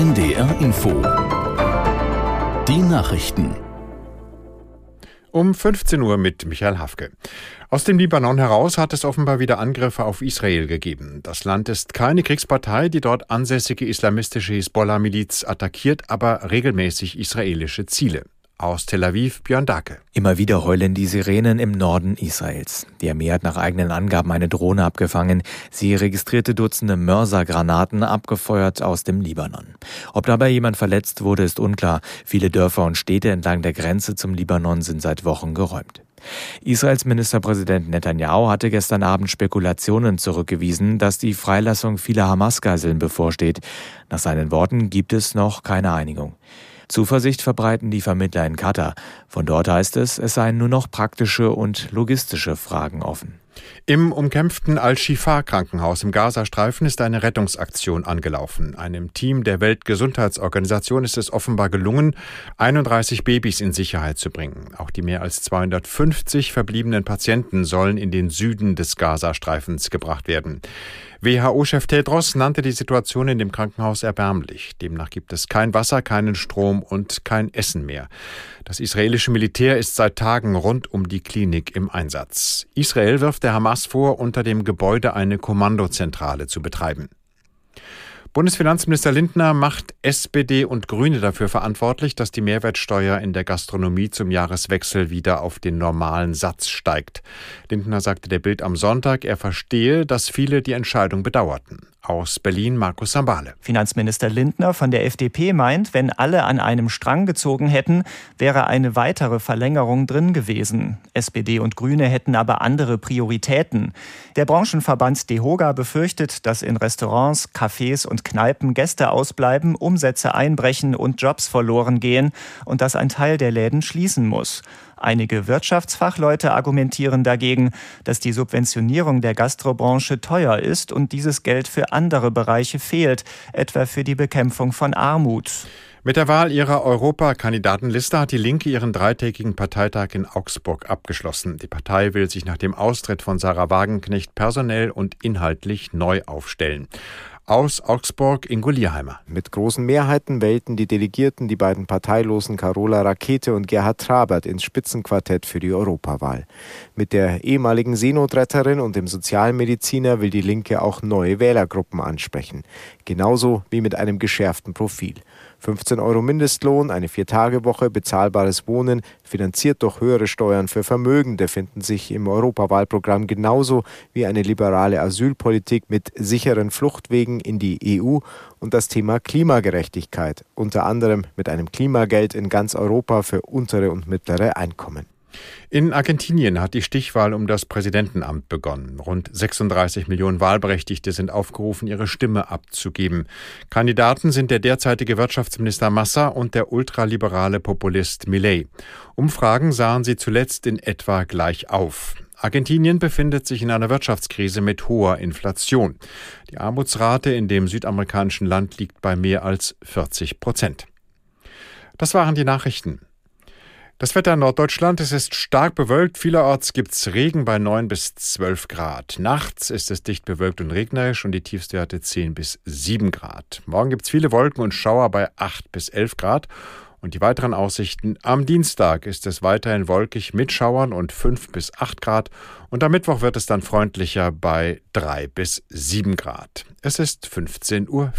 NDR Info. Die Nachrichten. Um 15 Uhr mit Michael Hafke. Aus dem Libanon heraus hat es offenbar wieder Angriffe auf Israel gegeben. Das Land ist keine Kriegspartei, die dort ansässige islamistische Hisbollah-Miliz attackiert, aber regelmäßig israelische Ziele. Aus Tel Aviv Björn Dake. Immer wieder heulen die Sirenen im Norden Israels. Die Armee hat nach eigenen Angaben eine Drohne abgefangen. Sie registrierte Dutzende Mörsergranaten abgefeuert aus dem Libanon. Ob dabei jemand verletzt wurde, ist unklar. Viele Dörfer und Städte entlang der Grenze zum Libanon sind seit Wochen geräumt. Israels Ministerpräsident Netanyahu hatte gestern Abend Spekulationen zurückgewiesen, dass die Freilassung vieler Hamas-Geiseln bevorsteht. Nach seinen Worten gibt es noch keine Einigung. Zuversicht verbreiten die Vermittler in Katar. Von dort heißt es, es seien nur noch praktische und logistische Fragen offen. Im umkämpften Al-Shifa-Krankenhaus im Gazastreifen ist eine Rettungsaktion angelaufen. Einem Team der Weltgesundheitsorganisation ist es offenbar gelungen, 31 Babys in Sicherheit zu bringen. Auch die mehr als 250 verbliebenen Patienten sollen in den Süden des Gazastreifens gebracht werden. WHO-Chef Tedros nannte die Situation in dem Krankenhaus erbärmlich. Demnach gibt es kein Wasser, keinen Strom und kein Essen mehr. Das israelische Militär ist seit Tagen rund um die Klinik im Einsatz. Israel wirft der Hamas vor, unter dem Gebäude eine Kommandozentrale zu betreiben. Bundesfinanzminister Lindner macht SPD und Grüne dafür verantwortlich, dass die Mehrwertsteuer in der Gastronomie zum Jahreswechsel wieder auf den normalen Satz steigt. Lindner sagte der Bild am Sonntag, er verstehe, dass viele die Entscheidung bedauerten. Aus Berlin Markus Sambale. Finanzminister Lindner von der FDP meint, wenn alle an einem Strang gezogen hätten, wäre eine weitere Verlängerung drin gewesen. SPD und Grüne hätten aber andere Prioritäten. Der Branchenverband DEHOGA befürchtet, dass in Restaurants, Cafés und Kneipen Gäste ausbleiben, Umsätze einbrechen und Jobs verloren gehen und dass ein Teil der Läden schließen muss. Einige Wirtschaftsfachleute argumentieren dagegen, dass die Subventionierung der Gastrobranche teuer ist und dieses Geld für andere Bereiche fehlt, etwa für die Bekämpfung von Armut. Mit der Wahl ihrer Europakandidatenliste hat die Linke ihren dreitägigen Parteitag in Augsburg abgeschlossen. Die Partei will sich nach dem Austritt von Sarah Wagenknecht personell und inhaltlich neu aufstellen. Aus Augsburg Ingo Lierheimer. Mit großen Mehrheiten wählten die Delegierten die beiden parteilosen Carola Rakete und Gerhard Trabert ins Spitzenquartett für die Europawahl. Mit der ehemaligen Seenotretterin und dem Sozialmediziner will die Linke auch neue Wählergruppen ansprechen. Genauso wie mit einem geschärften Profil. 15 Euro Mindestlohn, eine Viertagewoche, bezahlbares Wohnen, finanziert durch höhere Steuern für Vermögende, finden sich im Europawahlprogramm genauso wie eine liberale Asylpolitik mit sicheren Fluchtwegen in die EU und das Thema Klimagerechtigkeit, unter anderem mit einem Klimageld in ganz Europa für untere und mittlere Einkommen. In Argentinien hat die Stichwahl um das Präsidentenamt begonnen. Rund 36 Millionen Wahlberechtigte sind aufgerufen, ihre Stimme abzugeben. Kandidaten sind der derzeitige Wirtschaftsminister Massa und der ultraliberale Populist Millet. Umfragen sahen sie zuletzt in etwa gleich auf. Argentinien befindet sich in einer Wirtschaftskrise mit hoher Inflation. Die Armutsrate in dem südamerikanischen Land liegt bei mehr als 40 Prozent. Das waren die Nachrichten. Das Wetter in Norddeutschland, es ist stark bewölkt. Vielerorts gibt es Regen bei 9 bis 12 Grad. Nachts ist es dicht bewölkt und regnerisch und die Tiefstwerte 10 bis 7 Grad. Morgen gibt es viele Wolken und Schauer bei 8 bis 11 Grad. Und die weiteren Aussichten. Am Dienstag ist es weiterhin wolkig mit Schauern und 5 bis 8 Grad. Und am Mittwoch wird es dann freundlicher bei 3 bis 7 Grad. Es ist 15.04 Uhr.